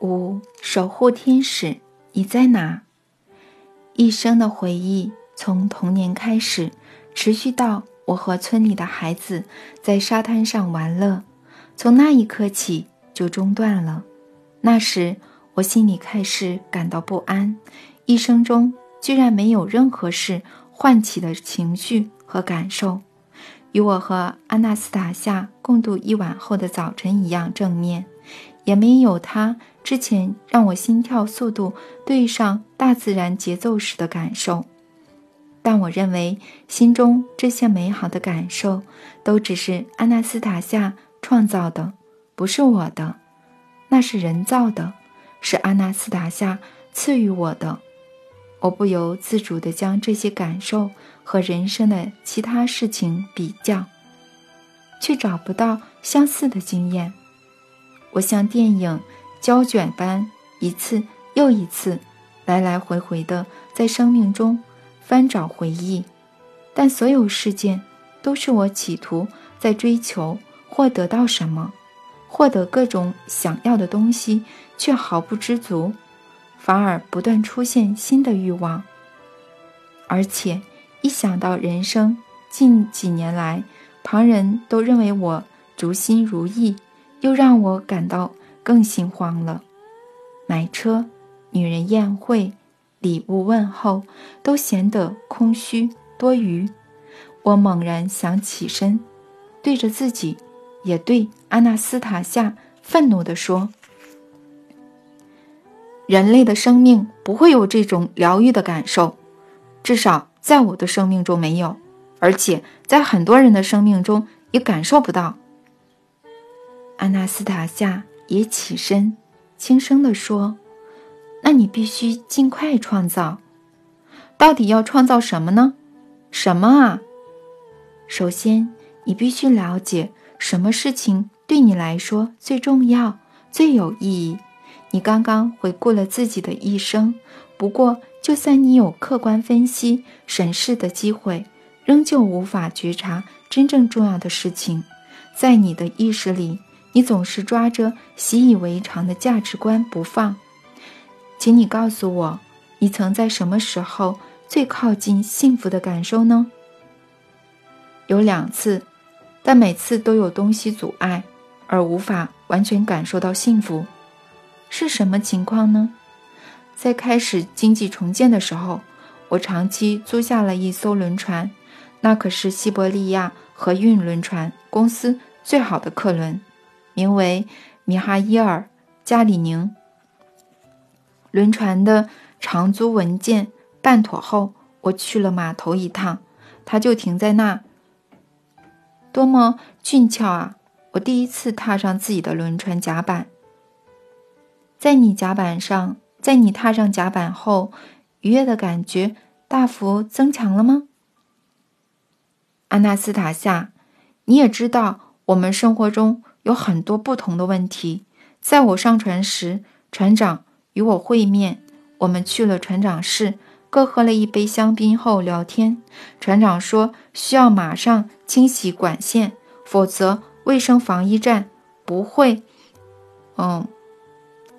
五守护天使，你在哪？一生的回忆从童年开始，持续到我和村里的孩子在沙滩上玩乐，从那一刻起就中断了。那时我心里开始感到不安，一生中居然没有任何事唤起的情绪和感受，与我和阿纳斯塔夏共度一晚后的早晨一样正面。也没有他之前让我心跳速度对上大自然节奏时的感受，但我认为心中这些美好的感受都只是阿纳斯塔夏创造的，不是我的，那是人造的，是阿纳斯塔夏赐予我的。我不由自主地将这些感受和人生的其他事情比较，却找不到相似的经验。我像电影胶卷般一次又一次，来来回回的在生命中翻找回忆，但所有事件都是我企图在追求或得到什么，获得各种想要的东西，却毫不知足，反而不断出现新的欲望。而且一想到人生近几年来，旁人都认为我逐心如意。又让我感到更心慌了。买车、女人宴会、礼物问候，都显得空虚多余。我猛然想起身，对着自己，也对阿纳斯塔夏愤怒地说：“人类的生命不会有这种疗愈的感受，至少在我的生命中没有，而且在很多人的生命中也感受不到。”阿纳斯塔夏也起身，轻声地说：“那你必须尽快创造。到底要创造什么呢？什么啊？首先，你必须了解什么事情对你来说最重要、最有意义。你刚刚回顾了自己的一生，不过，就算你有客观分析、审视的机会，仍旧无法觉察真正重要的事情，在你的意识里。”你总是抓着习以为常的价值观不放，请你告诉我，你曾在什么时候最靠近幸福的感受呢？有两次，但每次都有东西阻碍，而无法完全感受到幸福。是什么情况呢？在开始经济重建的时候，我长期租下了一艘轮船，那可是西伯利亚河运轮船公司最好的客轮。名为米哈伊尔·加里宁。轮船的长租文件办妥后，我去了码头一趟，它就停在那。多么俊俏啊！我第一次踏上自己的轮船甲板。在你甲板上，在你踏上甲板后，愉悦的感觉大幅增强了吗？阿纳斯塔夏，你也知道，我们生活中。有很多不同的问题。在我上船时，船长与我会面。我们去了船长室，各喝了一杯香槟后聊天。船长说需要马上清洗管线，否则卫生防疫站不会，嗯，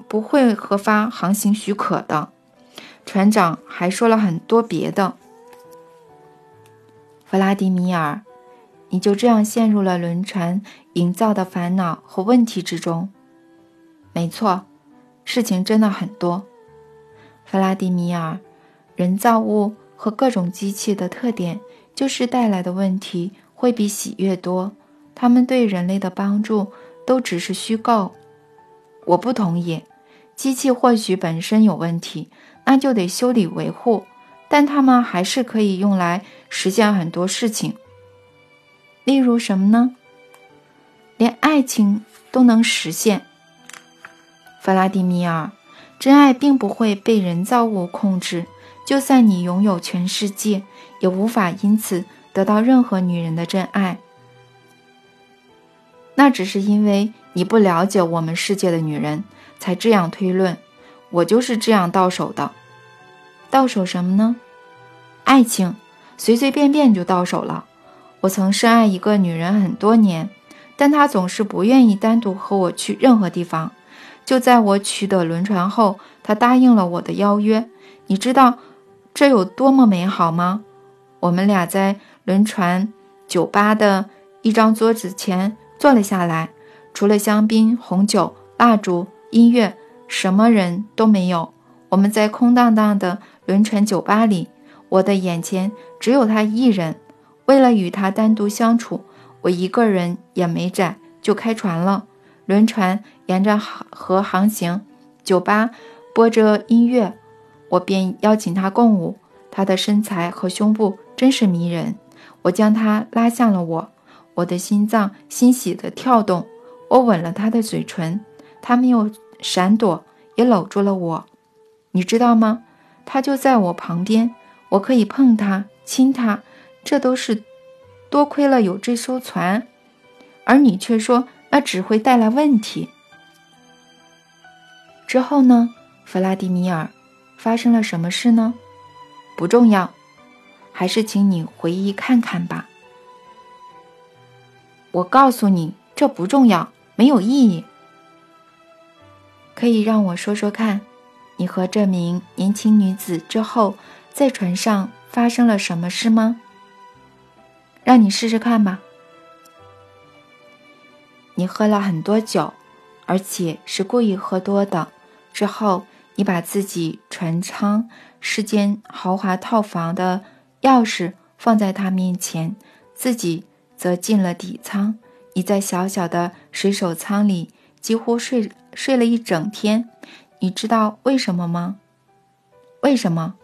不会核发航行许可的。船长还说了很多别的。弗拉迪米尔。你就这样陷入了轮船营造的烦恼和问题之中。没错，事情真的很多。弗拉迪米尔，人造物和各种机器的特点就是带来的问题会比喜悦多。他们对人类的帮助都只是虚构。我不同意。机器或许本身有问题，那就得修理维护，但它们还是可以用来实现很多事情。例如什么呢？连爱情都能实现。弗拉迪米尔，真爱并不会被人造物控制。就算你拥有全世界，也无法因此得到任何女人的真爱。那只是因为你不了解我们世界的女人，才这样推论。我就是这样到手的。到手什么呢？爱情，随随便便就到手了。我曾深爱一个女人很多年，但她总是不愿意单独和我去任何地方，就在我取得轮船后，她答应了我的邀约。你知道这有多么美好吗？我们俩在轮船酒吧的一张桌子前坐了下来，除了香槟、红酒、蜡烛、音乐，什么人都没有。我们在空荡荡的轮船酒吧里，我的眼前只有他一人。为了与他单独相处，我一个人也没窄，就开船了。轮船沿着河航行，酒吧播着音乐，我便邀请他共舞。他的身材和胸部真是迷人，我将他拉向了我，我的心脏欣喜地跳动。我吻了他的嘴唇，他没有闪躲，也搂住了我。你知道吗？他就在我旁边，我可以碰他，亲他。这都是多亏了有这艘船，而你却说那只会带来问题。之后呢，弗拉迪米尔，发生了什么事呢？不重要，还是请你回忆看看吧。我告诉你，这不重要，没有意义。可以让我说说看，你和这名年轻女子之后在船上发生了什么事吗？让你试试看吧。你喝了很多酒，而且是故意喝多的。之后，你把自己船舱是间豪华套房的钥匙放在他面前，自己则进了底舱。你在小小的水手舱里几乎睡睡了一整天。你知道为什么吗？为什么？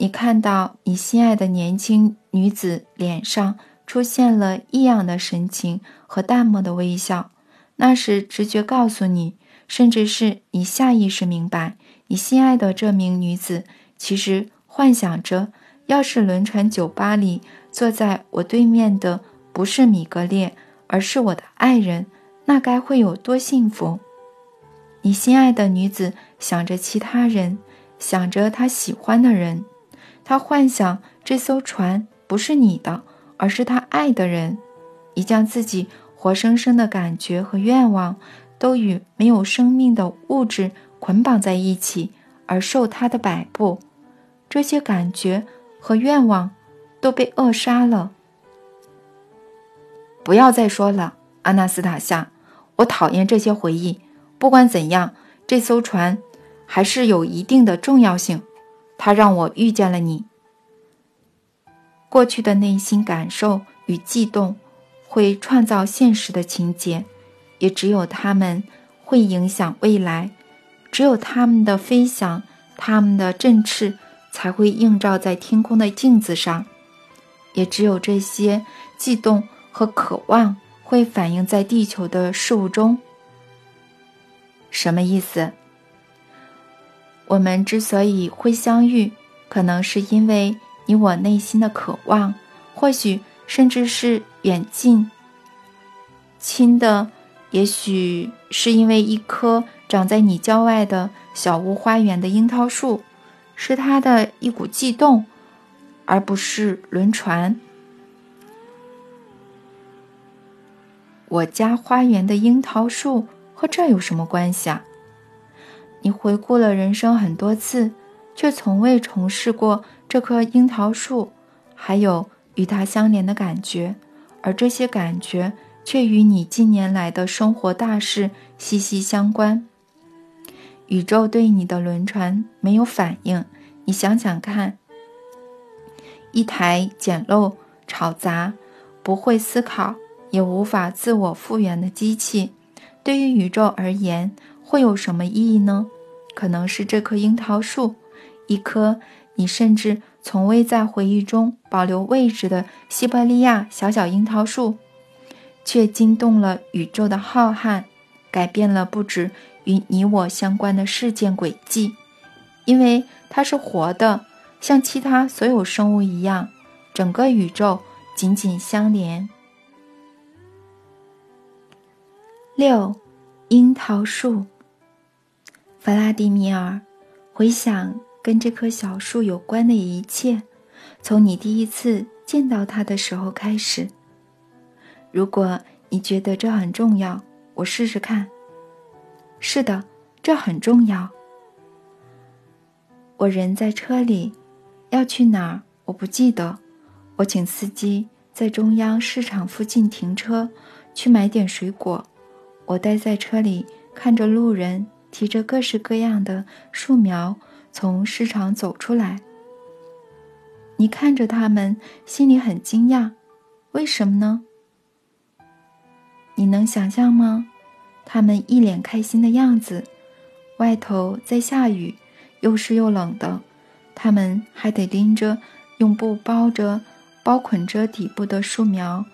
你看到你心爱的年轻女子脸上出现了异样的神情和淡漠的微笑，那是直觉告诉你，甚至是你下意识明白，你心爱的这名女子其实幻想着，要是轮船酒吧里坐在我对面的不是米格列，而是我的爱人，那该会有多幸福！你心爱的女子想着其他人，想着她喜欢的人。他幻想这艘船不是你的，而是他爱的人。你将自己活生生的感觉和愿望，都与没有生命的物质捆绑在一起，而受他的摆布。这些感觉和愿望都被扼杀了。不要再说了，阿纳斯塔夏，我讨厌这些回忆。不管怎样，这艘船还是有一定的重要性。他让我遇见了你。过去的内心感受与悸动，会创造现实的情节，也只有他们会影响未来。只有他们的飞翔，他们的振翅，才会映照在天空的镜子上。也只有这些悸动和渴望，会反映在地球的事物中。什么意思？我们之所以会相遇，可能是因为你我内心的渴望，或许甚至是远近亲的，也许是因为一棵长在你郊外的小屋花园的樱桃树，是它的一股悸动，而不是轮船。我家花园的樱桃树和这有什么关系啊？你回顾了人生很多次，却从未重试过这棵樱桃树，还有与它相连的感觉，而这些感觉却与你近年来的生活大事息息相关。宇宙对你的轮船没有反应，你想想看，一台简陋、吵杂、不会思考也无法自我复原的机器，对于宇宙而言。会有什么意义呢？可能是这棵樱桃树，一棵你甚至从未在回忆中保留位置的西伯利亚小小樱桃树，却惊动了宇宙的浩瀚，改变了不止与你我相关的事件轨迹，因为它是活的，像其他所有生物一样，整个宇宙紧紧相连。六，樱桃树。弗拉迪米尔，回想跟这棵小树有关的一切，从你第一次见到它的时候开始。如果你觉得这很重要，我试试看。是的，这很重要。我人在车里，要去哪儿我不记得。我请司机在中央市场附近停车，去买点水果。我待在车里，看着路人提着各式各样的树苗从市场走出来。你看着他们，心里很惊讶，为什么呢？你能想象吗？他们一脸开心的样子，外头在下雨，又湿又冷的，他们还得拎着用布包着、包捆着底部的树苗，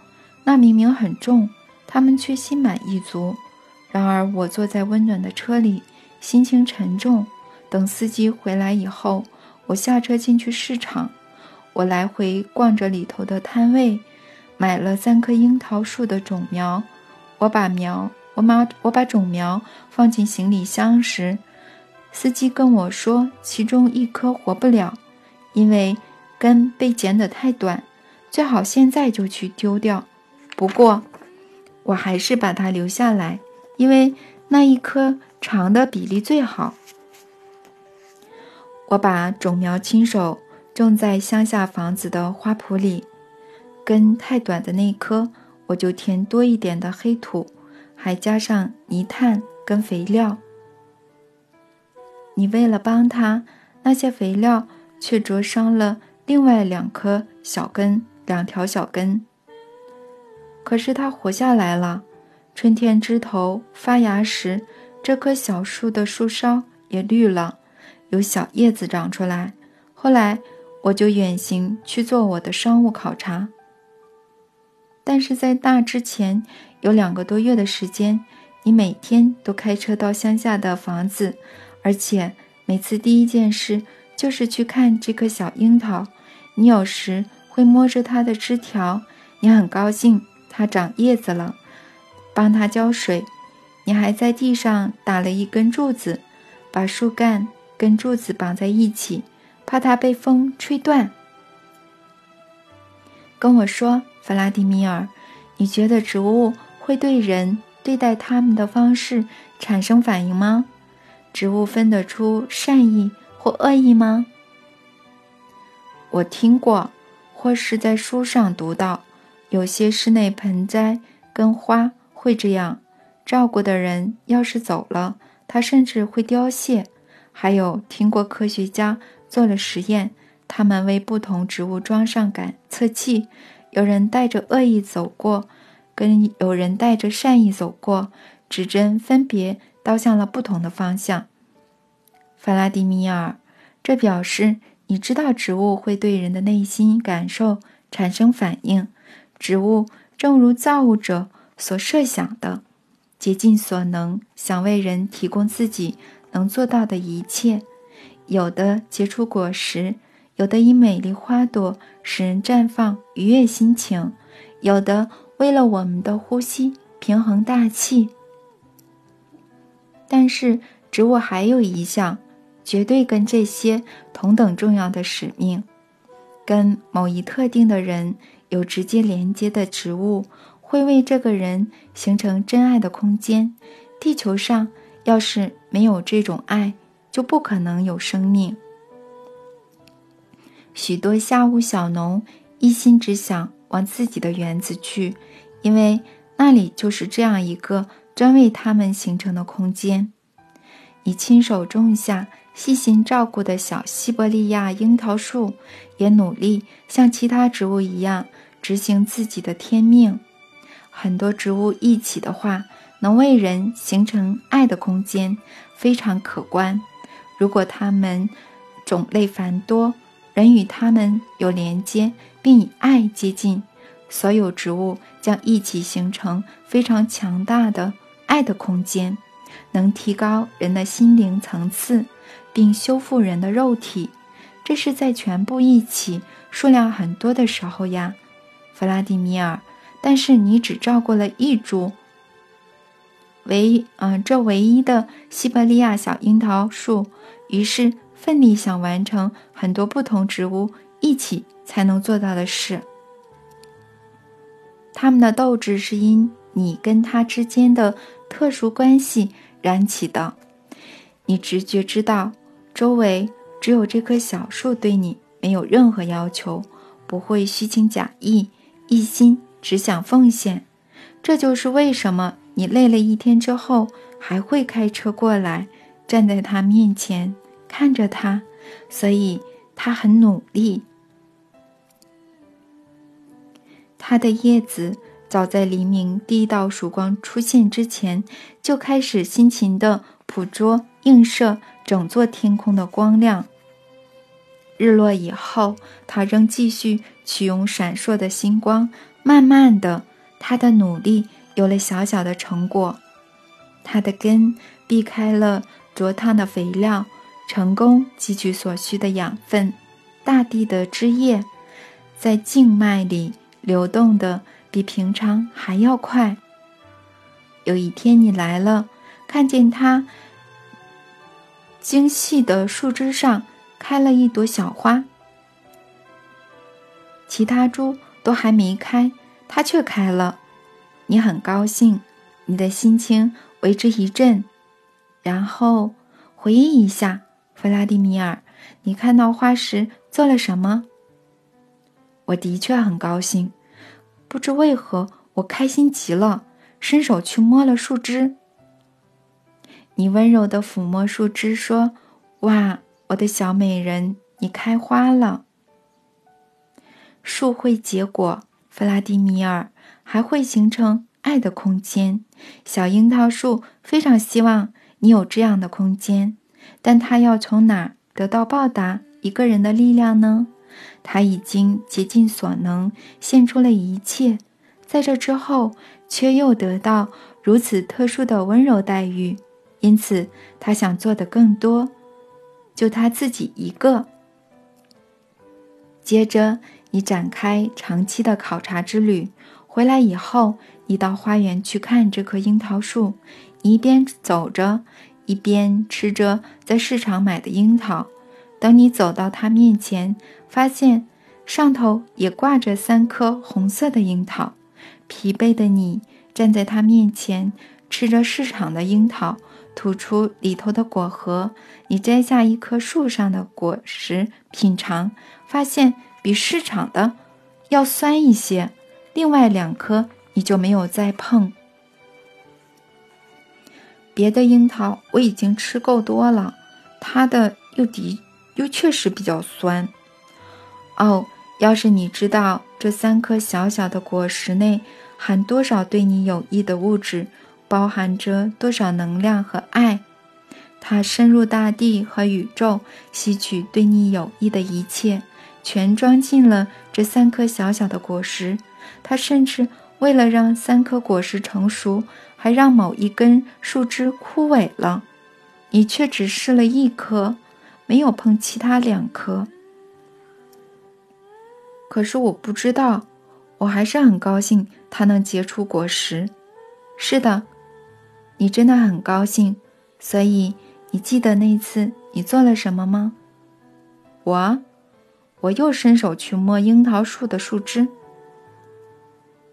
那明明很重，他们却心满意足。然而我坐在温暖的车里，心情沉重。等司机回来以后，我下车进去市场。我来回逛着里头的摊位，买了三棵樱桃树的种苗。我把苗，我把我把种苗放进行李箱时，司机跟我说，其中一棵活不了，因为根被剪得太短，最好现在就去丢掉。不过，我还是把它留下来，因为那一棵长的比例最好。我把种苗亲手。种在乡下房子的花圃里，根太短的那一棵，我就填多一点的黑土，还加上泥炭跟肥料。你为了帮他，那些肥料却灼伤了另外两棵小根，两条小根。可是它活下来了。春天枝头发芽时，这棵小树的树梢也绿了，有小叶子长出来。后来。我就远行去做我的商务考察，但是在那之前有两个多月的时间，你每天都开车到乡下的房子，而且每次第一件事就是去看这棵小樱桃。你有时会摸着它的枝条，你很高兴它长叶子了，帮它浇水。你还在地上打了一根柱子，把树干跟柱子绑在一起。怕它被风吹断。跟我说，弗拉迪米尔，你觉得植物会对人对待他们的方式产生反应吗？植物分得出善意或恶意吗？我听过，或是在书上读到，有些室内盆栽跟花会这样。照顾的人要是走了，它甚至会凋谢。还有听过科学家。做了实验，他们为不同植物装上感测器，有人带着恶意走过，跟有人带着善意走过，指针分别倒向了不同的方向。弗拉迪米尔，这表示你知道植物会对人的内心感受产生反应。植物正如造物者所设想的，竭尽所能想为人提供自己能做到的一切。有的结出果实，有的以美丽花朵使人绽放愉悦心情，有的为了我们的呼吸平衡大气。但是植物还有一项绝对跟这些同等重要的使命，跟某一特定的人有直接连接的植物，会为这个人形成真爱的空间。地球上要是没有这种爱，就不可能有生命。许多下屋小农一心只想往自己的园子去，因为那里就是这样一个专为他们形成的空间。你亲手种下、细心照顾的小西伯利亚樱桃树，也努力像其他植物一样执行自己的天命。很多植物一起的话，能为人形成爱的空间，非常可观。如果它们种类繁多，人与它们有连接，并以爱接近，所有植物将一起形成非常强大的爱的空间，能提高人的心灵层次，并修复人的肉体。这是在全部一起数量很多的时候呀，弗拉迪米尔。但是你只照顾了一株，唯嗯，这唯一的西伯利亚小樱桃树。于是，奋力想完成很多不同植物一起才能做到的事。他们的斗志是因你跟他之间的特殊关系燃起的。你直觉知道，周围只有这棵小树对你没有任何要求，不会虚情假意，一心只想奉献。这就是为什么你累了一天之后还会开车过来，站在他面前看着他，所以他很努力。他的叶子早在黎明第一道曙光出现之前，就开始辛勤地捕捉、映射整座天空的光亮。日落以后，他仍继续取用闪烁的星光。慢慢的，他的努力有了小小的成果。他的根避开了灼烫的肥料，成功汲取所需的养分。大地的枝叶在静脉里。流动的比平常还要快。有一天你来了，看见它精细的树枝上开了一朵小花，其他株都还没开，它却开了。你很高兴，你的心情为之一振。然后回忆一下，弗拉迪米尔，你看到花时做了什么？我的确很高兴，不知为何，我开心极了，伸手去摸了树枝。你温柔的抚摸树枝，说：“哇，我的小美人，你开花了。”树会结果，弗拉迪米尔，还会形成爱的空间。小樱桃树非常希望你有这样的空间，但它要从哪儿得到报答一个人的力量呢？他已经竭尽所能，献出了一切，在这之后，却又得到如此特殊的温柔待遇，因此他想做的更多。就他自己一个。接着，你展开长期的考察之旅，回来以后，你到花园去看这棵樱桃树，一边走着，一边吃着在市场买的樱桃。等你走到它面前，发现上头也挂着三颗红色的樱桃。疲惫的你站在它面前，吃着市场的樱桃，吐出里头的果核。你摘下一棵树上的果实品尝，发现比市场的要酸一些。另外两颗你就没有再碰。别的樱桃我已经吃够多了，它的又的。又确实比较酸哦。要是你知道这三颗小小的果实内含多少对你有益的物质，包含着多少能量和爱，它深入大地和宇宙，吸取对你有益的一切，全装进了这三颗小小的果实。它甚至为了让三颗果实成熟，还让某一根树枝枯萎了，你却只试了一颗。没有碰其他两颗，可是我不知道，我还是很高兴它能结出果实。是的，你真的很高兴。所以你记得那次你做了什么吗？我，我又伸手去摸樱桃树的树枝。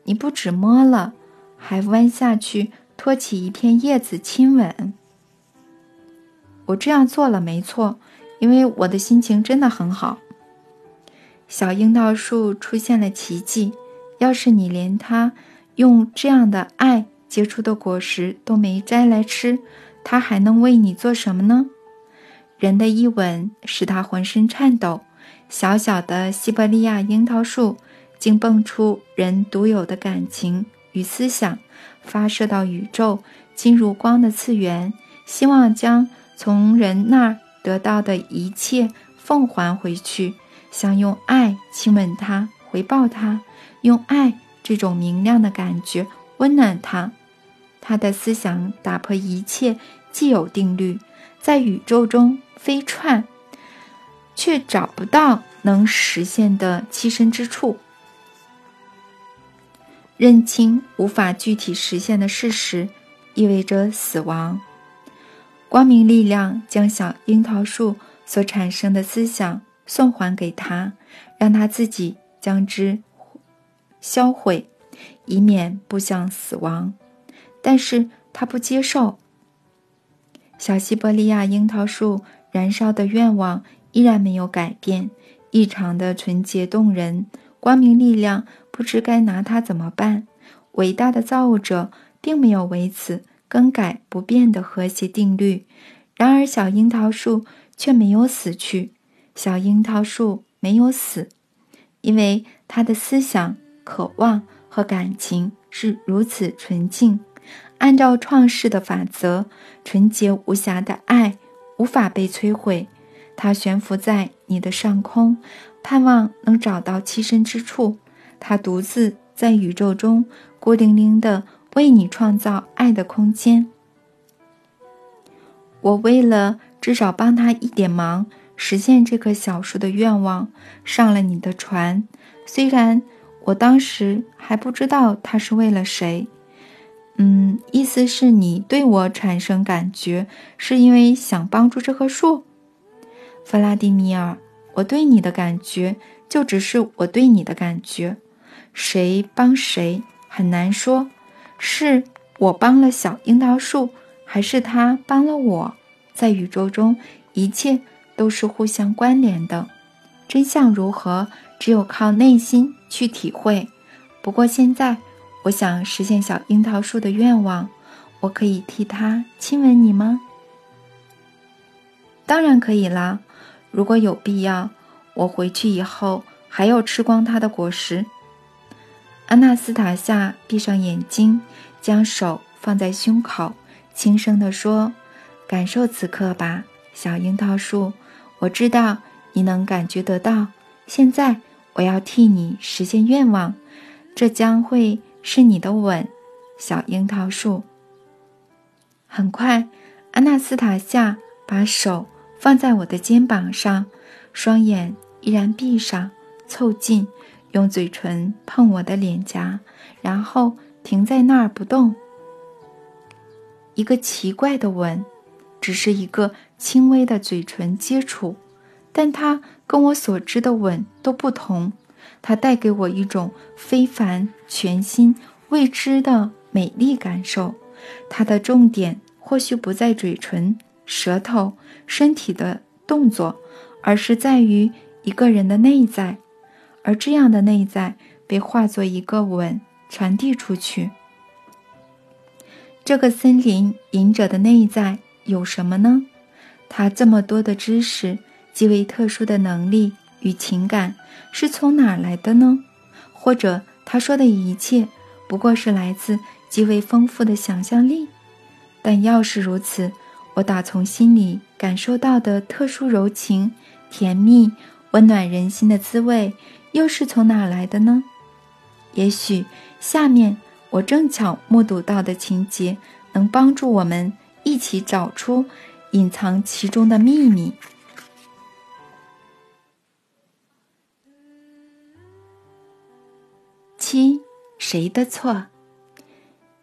你不止摸了，还弯下去托起一片叶子亲吻。我这样做了，没错。因为我的心情真的很好。小樱桃树出现了奇迹。要是你连它用这样的爱结出的果实都没摘来吃，它还能为你做什么呢？人的一吻使它浑身颤抖。小小的西伯利亚樱桃树竟蹦出人独有的感情与思想，发射到宇宙，进入光的次元，希望将从人那儿。得到的一切奉还回去，想用爱亲吻他，回报他，用爱这种明亮的感觉温暖他。他的思想打破一切既有定律，在宇宙中飞窜，却找不到能实现的栖身之处。认清无法具体实现的事实，意味着死亡。光明力量将小樱桃树所产生的思想送还给他，让他自己将之销毁，以免步向死亡。但是他不接受。小西伯利亚樱桃树燃烧的愿望依然没有改变，异常的纯洁动人。光明力量不知该拿它怎么办。伟大的造物者并没有为此更改不变的和谐定律。然而，小樱桃树却没有死去。小樱桃树没有死，因为它的思想、渴望和感情是如此纯净。按照创世的法则，纯洁无瑕的爱无法被摧毁。它悬浮在你的上空，盼望能找到栖身之处。它独自在宇宙中孤零零的为你创造爱的空间。我为了至少帮他一点忙，实现这棵小树的愿望，上了你的船。虽然我当时还不知道他是为了谁。嗯，意思是你对我产生感觉，是因为想帮助这棵树，弗拉迪米尔。我对你的感觉，就只是我对你的感觉。谁帮谁很难说，是我帮了小樱桃树。还是他帮了我，在宇宙中，一切都是互相关联的。真相如何，只有靠内心去体会。不过现在，我想实现小樱桃树的愿望，我可以替他亲吻你吗？当然可以啦。如果有必要，我回去以后还要吃光它的果实。安娜斯塔夏闭上眼睛，将手放在胸口。轻声地说：“感受此刻吧，小樱桃树。我知道你能感觉得到。现在我要替你实现愿望，这将会是你的吻，小樱桃树。”很快，安娜斯塔夏把手放在我的肩膀上，双眼依然闭上，凑近，用嘴唇碰我的脸颊，然后停在那儿不动。一个奇怪的吻，只是一个轻微的嘴唇接触，但它跟我所知的吻都不同。它带给我一种非凡、全新、未知的美丽感受。它的重点或许不在嘴唇、舌头、身体的动作，而是在于一个人的内在，而这样的内在被化作一个吻传递出去。这个森林隐者的内在有什么呢？他这么多的知识、极为特殊的能力与情感是从哪儿来的呢？或者他说的一切不过是来自极为丰富的想象力？但要是如此，我打从心里感受到的特殊柔情、甜蜜、温暖人心的滋味又是从哪来的呢？也许下面。我正巧目睹到的情节，能帮助我们一起找出隐藏其中的秘密。七，谁的错？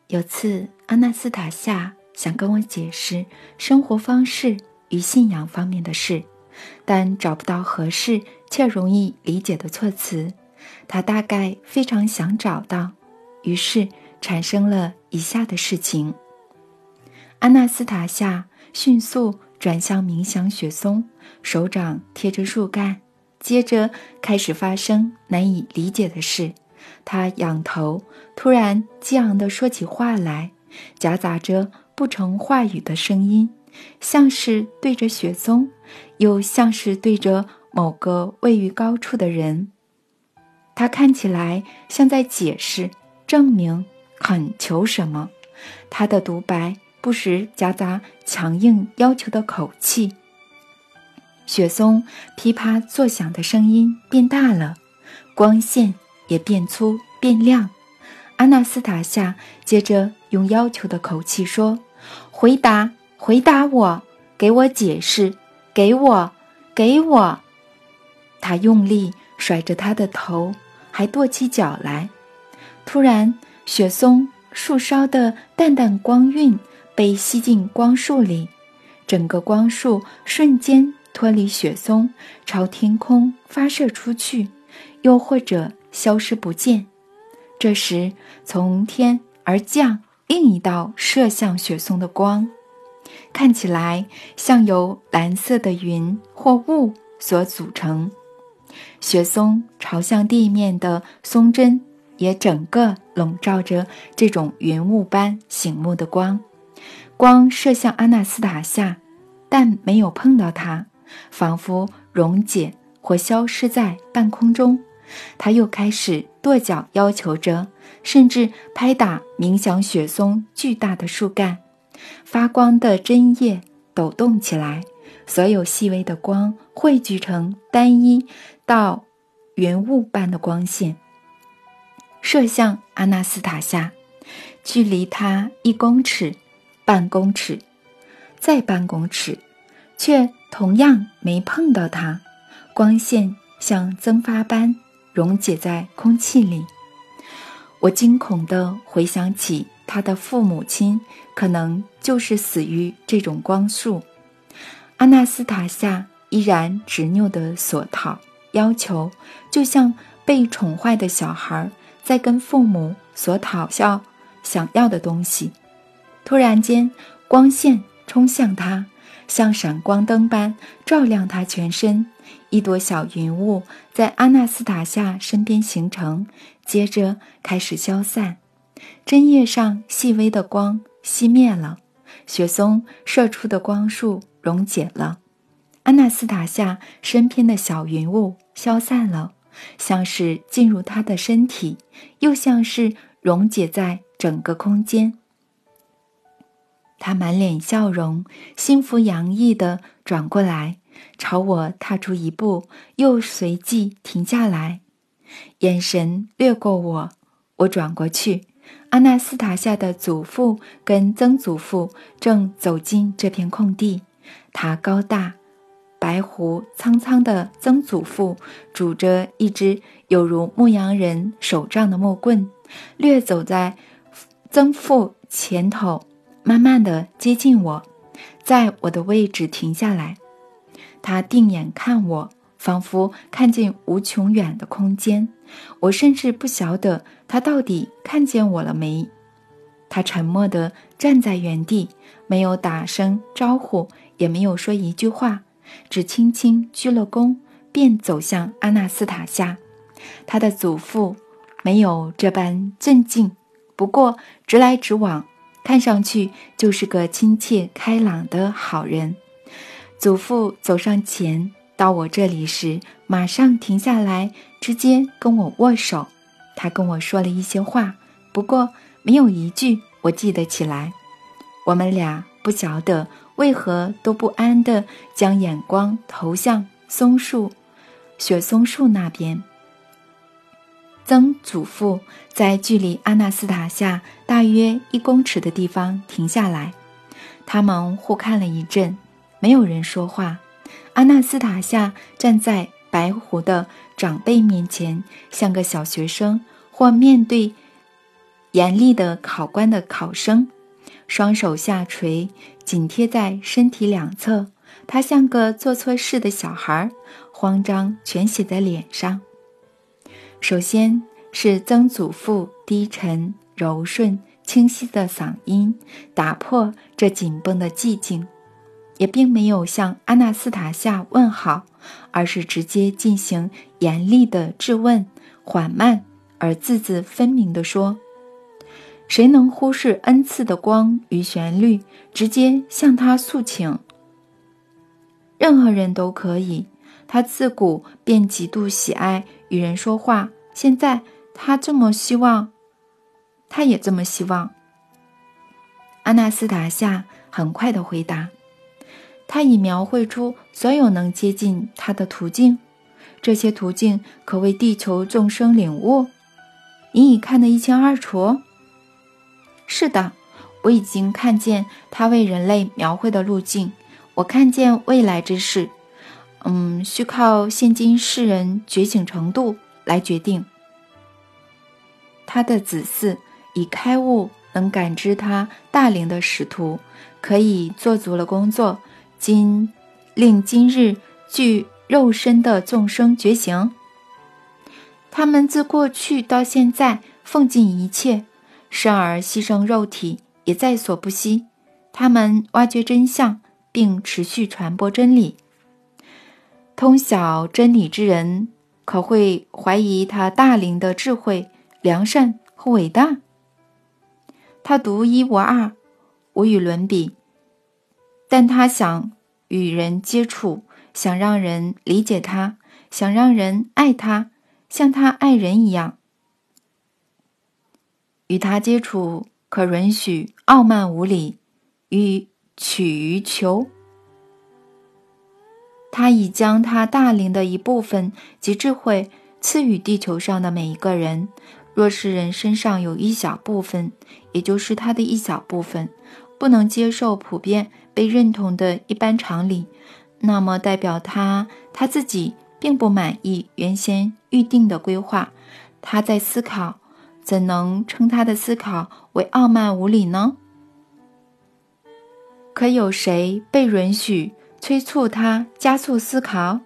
有次，阿纳斯塔夏想跟我解释生活方式与信仰方面的事，但找不到合适且容易理解的措辞。他大概非常想找到。于是产生了以下的事情：安娜斯塔夏迅速转向冥想雪松，手掌贴着树干，接着开始发生难以理解的事。他仰头，突然激昂地说起话来，夹杂着不成话语的声音，像是对着雪松，又像是对着某个位于高处的人。他看起来像在解释。证明、恳求什么？他的独白不时夹杂强硬要求的口气。雪松噼啪作响的声音变大了，光线也变粗变亮。阿纳斯塔夏接着用要求的口气说：“回答，回答我，给我解释，给我，给我。”他用力甩着他的头，还跺起脚来。突然，雪松树梢的淡淡光晕被吸进光束里，整个光束瞬间脱离雪松，朝天空发射出去，又或者消失不见。这时，从天而降另一道射向雪松的光，看起来像由蓝色的云或雾所组成。雪松朝向地面的松针也整个笼罩着这种云雾般醒目的光。光射向阿纳斯塔夏，但没有碰到它，仿佛溶解或消失在半空中。他又开始跺脚，要求着，甚至拍打冥想雪松巨大的树干。发光的针叶抖动起来，所有细微的光汇聚成单一到云雾般的光线，射向阿纳斯塔夏，距离他一公尺、半公尺，再半公尺，却同样没碰到他。光线像蒸发般溶解在空气里。我惊恐地回想起他的父母亲。可能就是死于这种光束。阿纳斯塔夏依然执拗地索讨要求，就像被宠坏的小孩在跟父母索讨要想要的东西。突然间，光线冲向他，像闪光灯般照亮他全身。一朵小云雾在阿纳斯塔夏身边形成，接着开始消散。针叶上细微的光。熄灭了，雪松射出的光束溶解了，阿纳斯塔夏身边的小云雾消散了，像是进入他的身体，又像是溶解在整个空间。他满脸笑容，幸福洋溢地转过来，朝我踏出一步，又随即停下来，眼神掠过我，我转过去。阿纳斯塔夏的祖父跟曾祖父正走进这片空地。他高大、白胡苍苍的曾祖父拄着一只有如牧羊人手杖的木棍，掠走在曾父前头，慢慢地接近我，在我的位置停下来。他定眼看我。仿佛看见无穷远的空间，我甚至不晓得他到底看见我了没。他沉默地站在原地，没有打声招呼，也没有说一句话，只轻轻鞠了躬，便走向阿纳斯塔夏。他的祖父没有这般镇静，不过直来直往，看上去就是个亲切开朗的好人。祖父走上前。到我这里时，马上停下来，直接跟我握手。他跟我说了一些话，不过没有一句我记得起来。我们俩不晓得为何都不安地将眼光投向松树、雪松树那边。曾祖父在距离阿纳斯塔夏大约一公尺的地方停下来，他们互看了一阵，没有人说话。阿纳斯塔夏站在白狐的长辈面前，像个小学生或面对严厉的考官的考生，双手下垂，紧贴在身体两侧。他像个做错事的小孩，慌张全写在脸上。首先是曾祖父低沉、柔顺、清晰的嗓音，打破这紧绷的寂静。也并没有向阿纳斯塔夏问好，而是直接进行严厉的质问，缓慢而字字分明地说：“谁能忽视恩赐的光与旋律，直接向他诉请？任何人都可以。他自古便极度喜爱与人说话，现在他这么希望，他也这么希望。”阿纳斯塔夏很快地回答。他已描绘出所有能接近他的途径，这些途径可为地球众生领悟。你已看得一清二楚。是的，我已经看见他为人类描绘的路径。我看见未来之事，嗯，需靠现今世人觉醒程度来决定。他的子嗣以开悟，能感知他大龄的使徒，可以做足了工作。今令今日具肉身的众生觉醒，他们自过去到现在奉尽一切，生而牺牲肉体也在所不惜。他们挖掘真相，并持续传播真理。通晓真理之人，可会怀疑他大龄的智慧、良善和伟大？他独一无二，无与伦比，但他想与人接触，想让人理解他，想让人爱他，像他爱人一样。与他接触，可允许傲慢无礼与取于求。他已将他大龄的一部分及智慧赐予地球上的每一个人。若是人身上有一小部分，也就是他的一小部分，不能接受普遍被认同的一般常理，那么代表他他自己并不满意原先预定的规划。他在思考。怎能称他的思考为傲慢无礼呢？可有谁被允许催促他加速思考？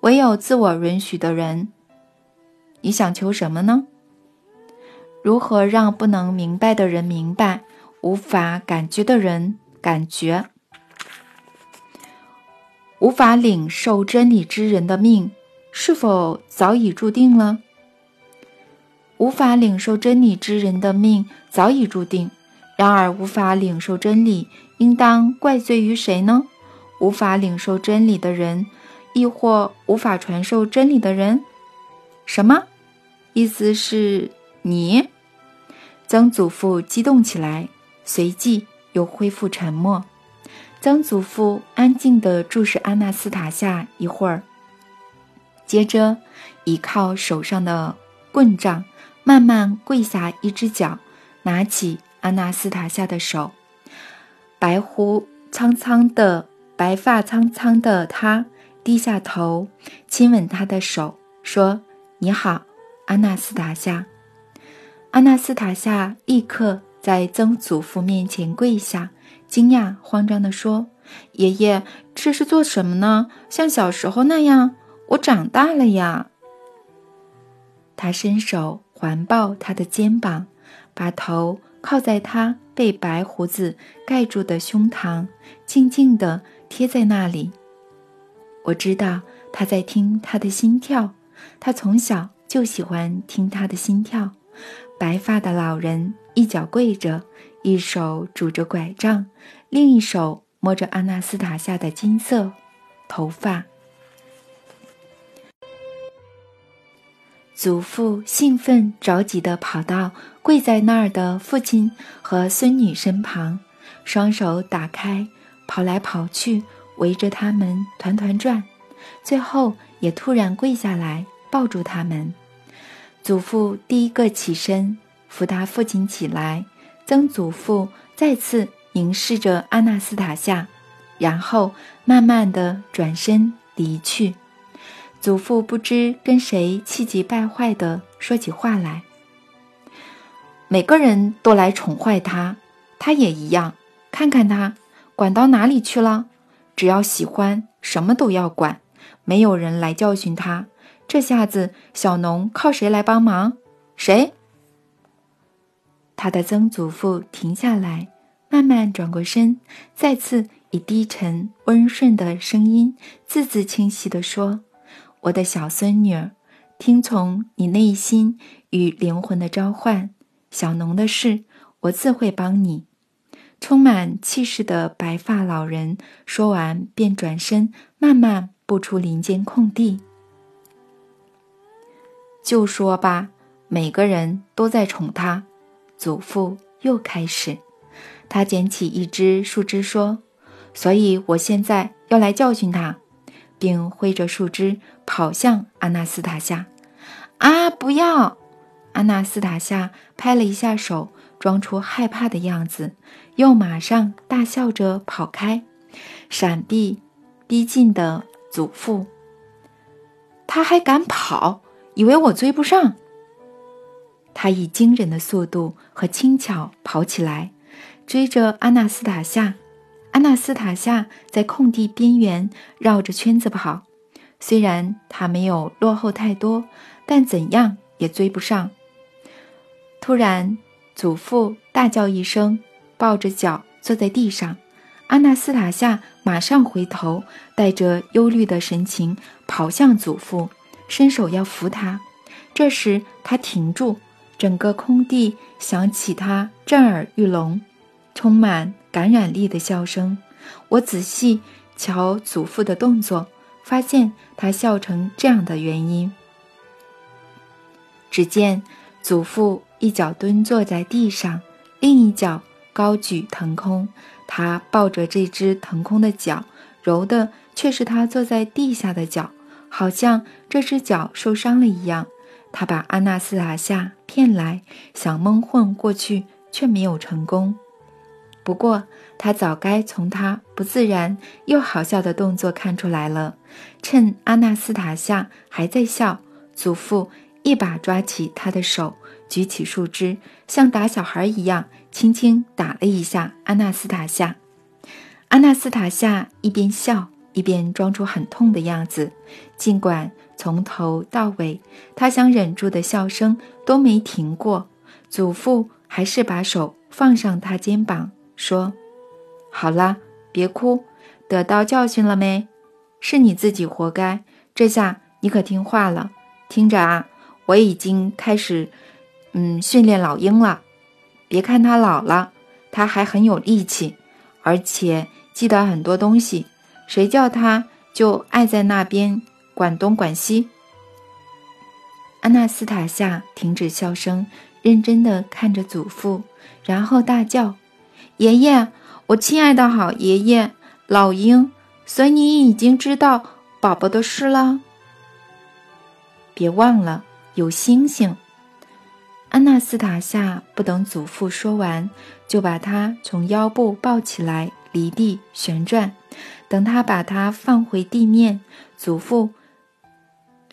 唯有自我允许的人。你想求什么呢？如何让不能明白的人明白，无法感觉的人感觉？无法领受真理之人的命，是否早已注定了？无法领受真理之人的命早已注定。然而，无法领受真理，应当怪罪于谁呢？无法领受真理的人，亦或无法传授真理的人？什么意思是你？曾祖父激动起来，随即又恢复沉默。曾祖父安静地注视阿纳斯塔夏一会儿，接着倚靠手上的棍杖。慢慢跪下一只脚，拿起阿纳斯塔夏的手。白胡苍苍的、白发苍苍的他低下头，亲吻她的手，说：“你好，阿纳斯塔夏。”阿纳斯塔夏立刻在曾祖父面前跪下，惊讶慌张地说：“爷爷，这是做什么呢？像小时候那样？我长大了呀。”他伸手。环抱他的肩膀，把头靠在他被白胡子盖住的胸膛，静静地贴在那里。我知道他在听他的心跳，他从小就喜欢听他的心跳。白发的老人一脚跪着，一手拄着拐杖，另一手摸着阿纳斯塔夏的金色头发。祖父兴奋着急地跑到跪在那儿的父亲和孙女身旁，双手打开，跑来跑去，围着他们团团转，最后也突然跪下来抱住他们。祖父第一个起身扶他父亲起来，曾祖父再次凝视着阿纳斯塔夏，然后慢慢地转身离去。祖父不知跟谁气急败坏地说起话来。每个人都来宠坏他，他也一样。看看他，管到哪里去了？只要喜欢，什么都要管。没有人来教训他。这下子，小农靠谁来帮忙？谁？他的曾祖父停下来，慢慢转过身，再次以低沉温顺的声音，字字清晰地说。我的小孙女儿，听从你内心与灵魂的召唤。小农的事，我自会帮你。充满气势的白发老人说完，便转身，慢慢步出林间空地。就说吧，每个人都在宠他。祖父又开始，他捡起一只树枝说：“所以我现在要来教训他。”并挥着树枝跑向阿纳斯塔夏。啊，不要！阿纳斯塔夏拍了一下手，装出害怕的样子，又马上大笑着跑开，闪避逼近的祖父。他还敢跑，以为我追不上？他以惊人的速度和轻巧跑起来，追着阿纳斯塔夏。阿纳斯塔夏在空地边缘绕着圈子跑，虽然他没有落后太多，但怎样也追不上。突然，祖父大叫一声，抱着脚坐在地上。阿纳斯塔夏马上回头，带着忧虑的神情跑向祖父，伸手要扶他。这时他停住，整个空地响起他震耳欲聋、充满感染力的笑声。我仔细瞧祖父的动作，发现他笑成这样的原因。只见祖父一脚蹲坐在地上，另一脚高举腾空。他抱着这只腾空的脚，揉的却是他坐在地下的脚，好像这只脚受伤了一样。他把阿纳斯塔夏骗来，想蒙混过去，却没有成功。不过，他早该从他不自然又好笑的动作看出来了。趁阿纳斯塔夏还在笑，祖父一把抓起他的手，举起树枝，像打小孩一样。轻轻打了一下阿纳斯塔夏，阿纳斯塔夏一边笑一边装出很痛的样子。尽管从头到尾他想忍住的笑声都没停过，祖父还是把手放上他肩膀，说：“好了，别哭，得到教训了没？是你自己活该。这下你可听话了。听着啊，我已经开始，嗯，训练老鹰了。”别看他老了，他还很有力气，而且记得很多东西。谁叫他就爱在那边管东管西？安纳斯塔夏停止笑声，认真地看着祖父，然后大叫：“爷爷，我亲爱的好爷爷，老鹰，所以你已经知道宝宝的事了。别忘了，有星星。”安娜斯塔夏不等祖父说完，就把他从腰部抱起来，离地旋转。等他把他放回地面，祖父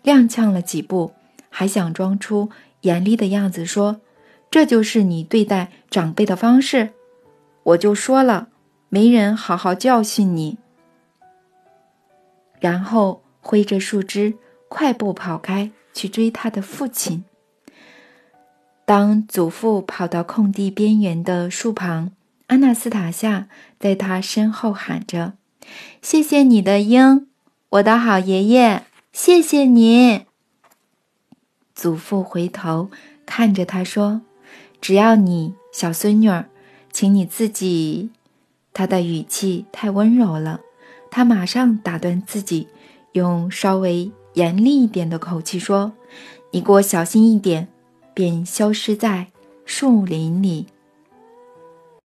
踉跄了几步，还想装出严厉的样子，说：“这就是你对待长辈的方式。”我就说了，没人好好教训你。然后挥着树枝，快步跑开，去追他的父亲。当祖父跑到空地边缘的树旁，阿纳斯塔夏在他身后喊着：“谢谢你的鹰，我的好爷爷，谢谢你。”祖父回头看着他说：“只要你小孙女儿，请你自己。”他的语气太温柔了，他马上打断自己，用稍微严厉一点的口气说：“你给我小心一点。”便消失在树林里。